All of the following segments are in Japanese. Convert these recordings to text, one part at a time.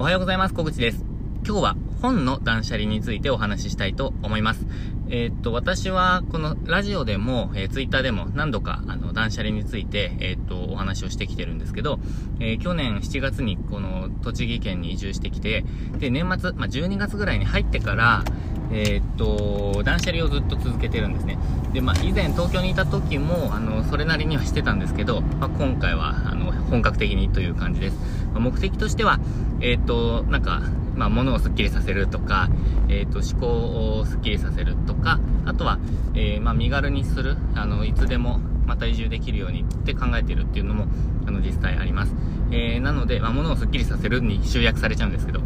おはようございます。小口です。今日は本の断捨離についてお話ししたいと思います。えー、っと、私はこのラジオでも、えー、ツイッターでも何度かあの断捨離について、えー、っと、お話をしてきてるんですけど、え去年7月にこの栃木県に移住してきて、で、年末、まあ、12月ぐらいに入ってから、えっと、断捨離をずっと続けてるんですね。で、まあ、以前東京にいた時も、あの、それなりにはしてたんですけど、まあ、今回は、あの、本格的にという感じです。まあ、目的としては、えっと、なんか、まあ、物をスッキリさせるとか、えっ、ー、と、思考をスッキリさせるとか、あとは、えー、まあ、身軽にする、あの、いつでもまた移住できるようにって考えてるっていうのも、あの、実際あります。えー、なので、まあ、物をスッキリさせるに集約されちゃうんですけど、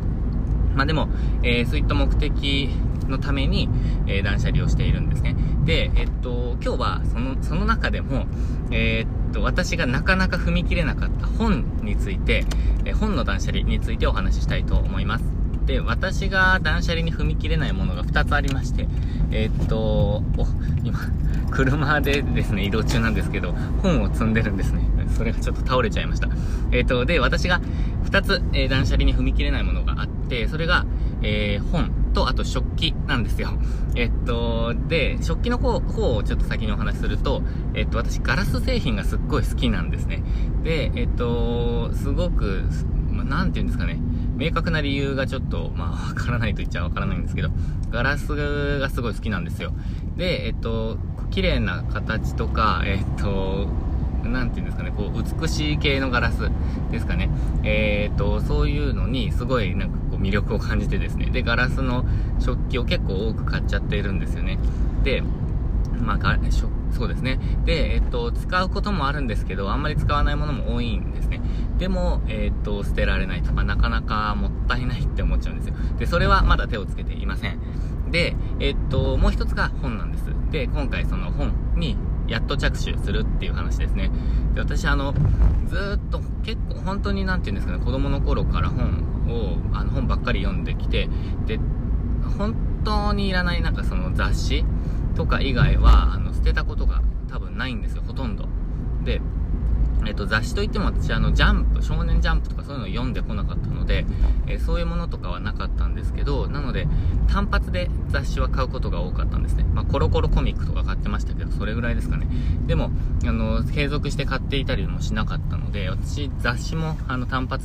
まあ、でも、えー、そういった目的のために、えー、断捨離をしているんですね。で、えっと、今日は、その、その中でも、えー、っと、私がなかなか踏み切れなかった本について、え本の断捨離についてお話ししたいと思います。で、私が断捨離に踏み切れないものが2つありまして、え、っと、お、今、車でですね、移動中なんですけど、本を積んでるんですね。それがちょっと倒れちゃいました。え、っと、で、私が2つ、え、断捨離に踏み切れないものがあって、それが、え本と、あと食器なんですよ。えっと、で、食器の方方をちょっと先にお話しすると、えっと、私、ガラス製品がすっごい好きなんですね。で、えっと、すごく、まなんて言うんですかね。明確な理由がちょっと、まあ、わからないと言っちゃわからないんですけど、ガラスがすごい好きなんですよ。で、えっと、綺麗な形とか、えっと、なんていうんですかね、こう、美しい系のガラスですかね。えっと、そういうのに、すごい、なんか、魅力を感じてですね。で、ガラスの食器を結構多く買っちゃっているんですよね。で、まあ、そうですね。で、えっと、使うこともあるんですけど、あんまり使わないものも多いんですね。でも、えっと、捨てられないとか、なかなかもったいないって思っちゃうんですよ。で、それはまだ手をつけていません。で、えっと、もう一つが本なんです。で、今回その本にっと着手するっていう話ですね。で、私あの、ずっと結構本当になんて言うんですかね、子供の頃から本を、あの本ばっかり読んできて、で、本当にいらないなんかその雑誌とか以外は、あの、捨てたことが多分ないんですよ、ほとんど。で、えっと、雑誌といっても私、あの、ジャンプ、少年ジャンプとかそういうのを読んでこなかったので、え、そういうものとかはなかったんですけど、なので、単発で雑誌は買うことが多かったんですね。まあ、コロコロコミックとか買ってましたけど、それぐらいですかね。でも、あの、継続して買っていたりもしなかったので、私、雑誌も、あの、単発